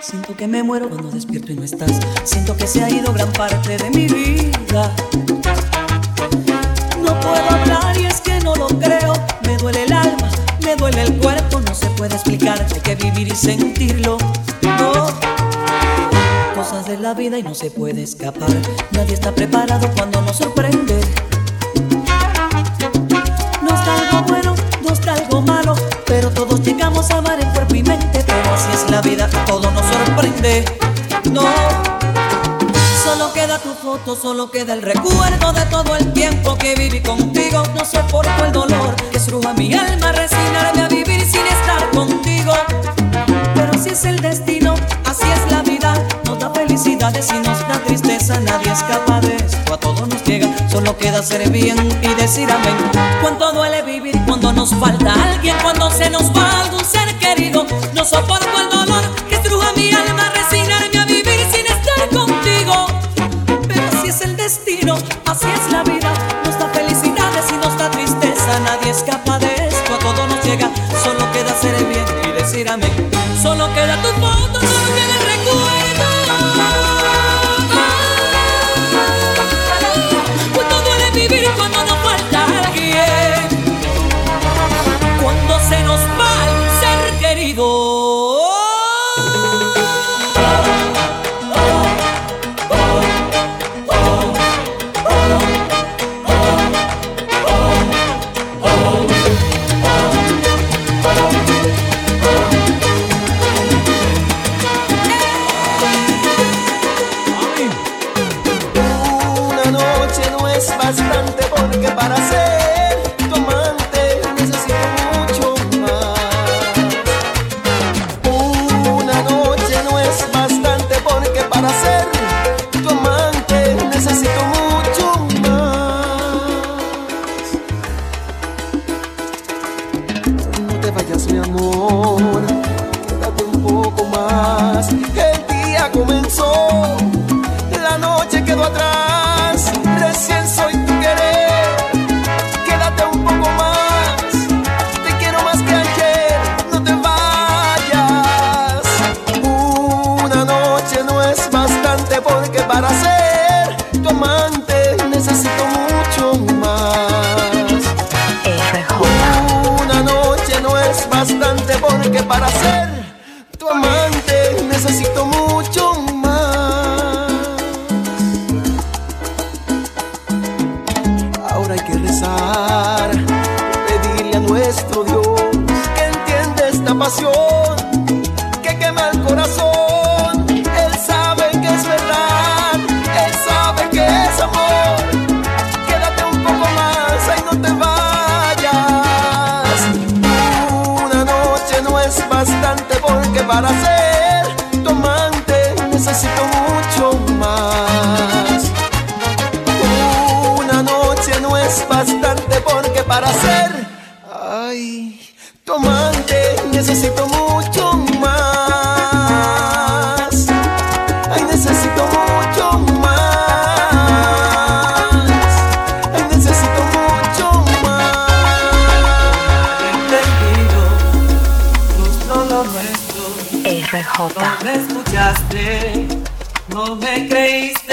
Siento que me muero cuando despierto y no estás. Siento que se ha ido gran parte de mi vida. Hay que vivir y sentirlo. No. Cosas de la vida y no se puede escapar. Nadie está preparado cuando nos sorprende. No está algo bueno, no está algo malo, pero todos llegamos a amar en cuerpo y mente. Pero así es la vida, todo nos sorprende. No. Solo queda tu foto, solo queda el recuerdo de todo el tiempo que viví contigo. No soporto el dolor que estruja mi alma, resignarme a vivir sin estar contigo. Y nos da tristeza, nadie escapa de esto. A todos nos llega, solo queda ser bien y decir amén. Cuánto duele vivir cuando nos falta alguien, cuando se nos va algún ser querido. No soporto el dolor que estruja mi alma, resignarme a vivir sin estar contigo. Pero así es el destino, así es la vida. Nos da felicidades y nos da tristeza. Nadie escapa de esto, a todo nos llega. Solo queda el bien y decir amén. Solo queda es bastante porque para ser, ay, tu amante necesito mucho más. Ay, necesito mucho más. Ay, necesito mucho más. entendido justo lo nuestro. RJ. No me escuchaste, no me creíste,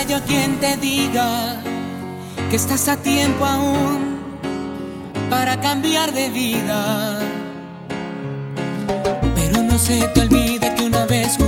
haya yo quien te diga que estás a tiempo aún para cambiar de vida. Pero no se te olvide que una vez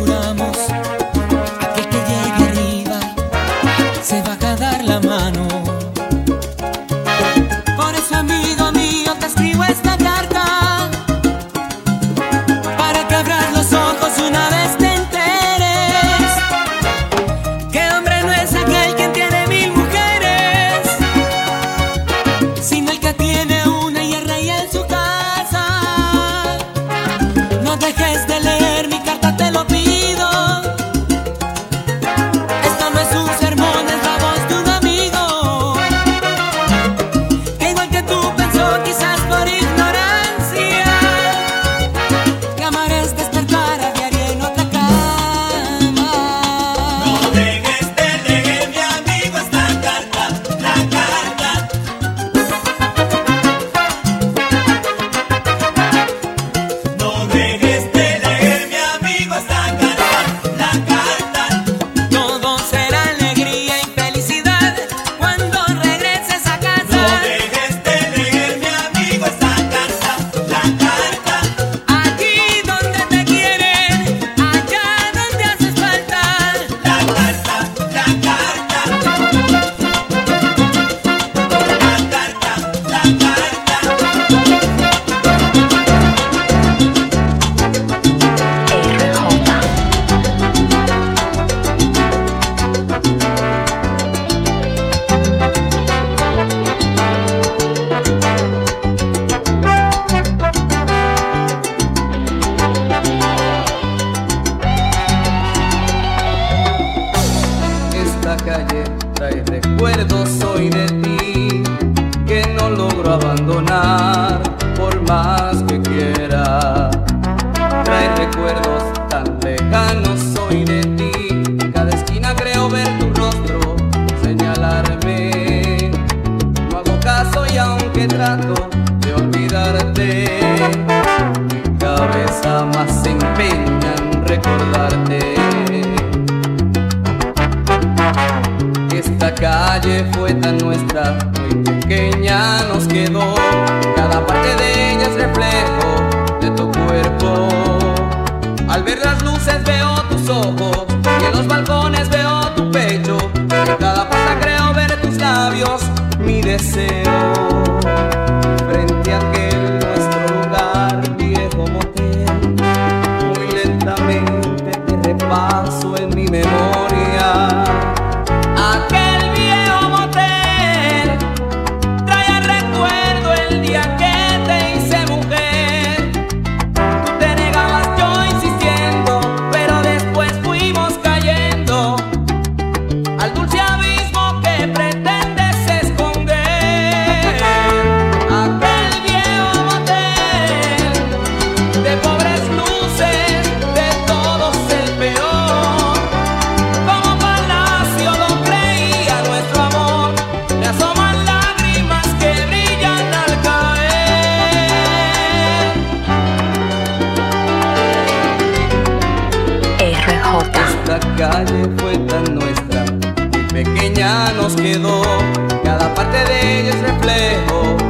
calle fue tan nuestra, pequeña nos quedó, cada parte de ella es reflejo.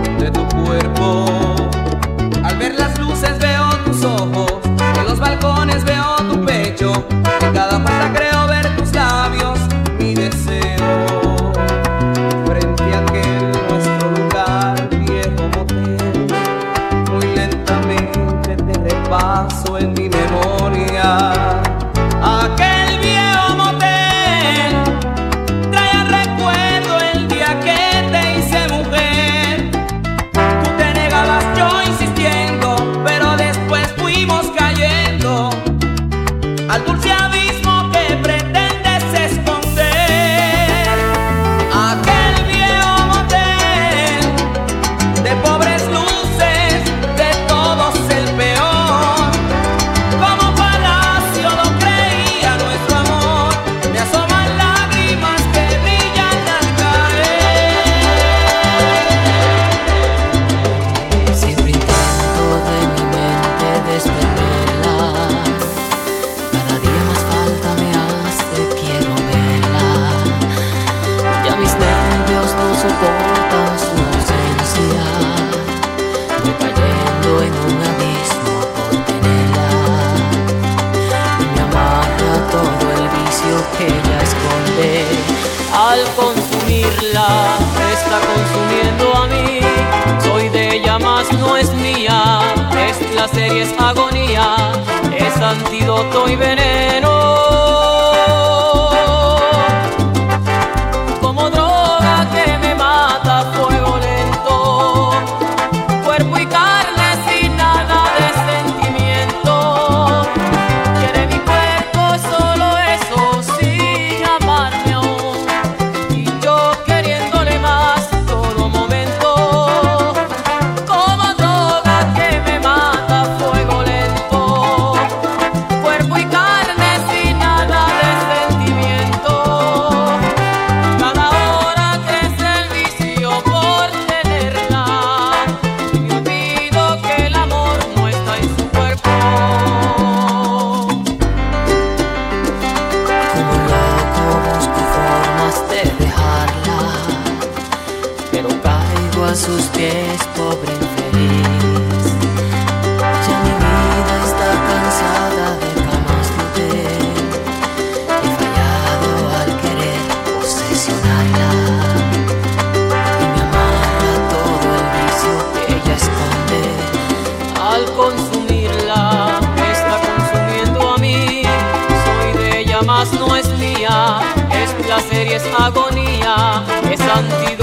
dulce consumirla, está consumiendo a mí. Soy de ella, más no es mía. Es placer y es agonía, es antídoto y veneno. Fuego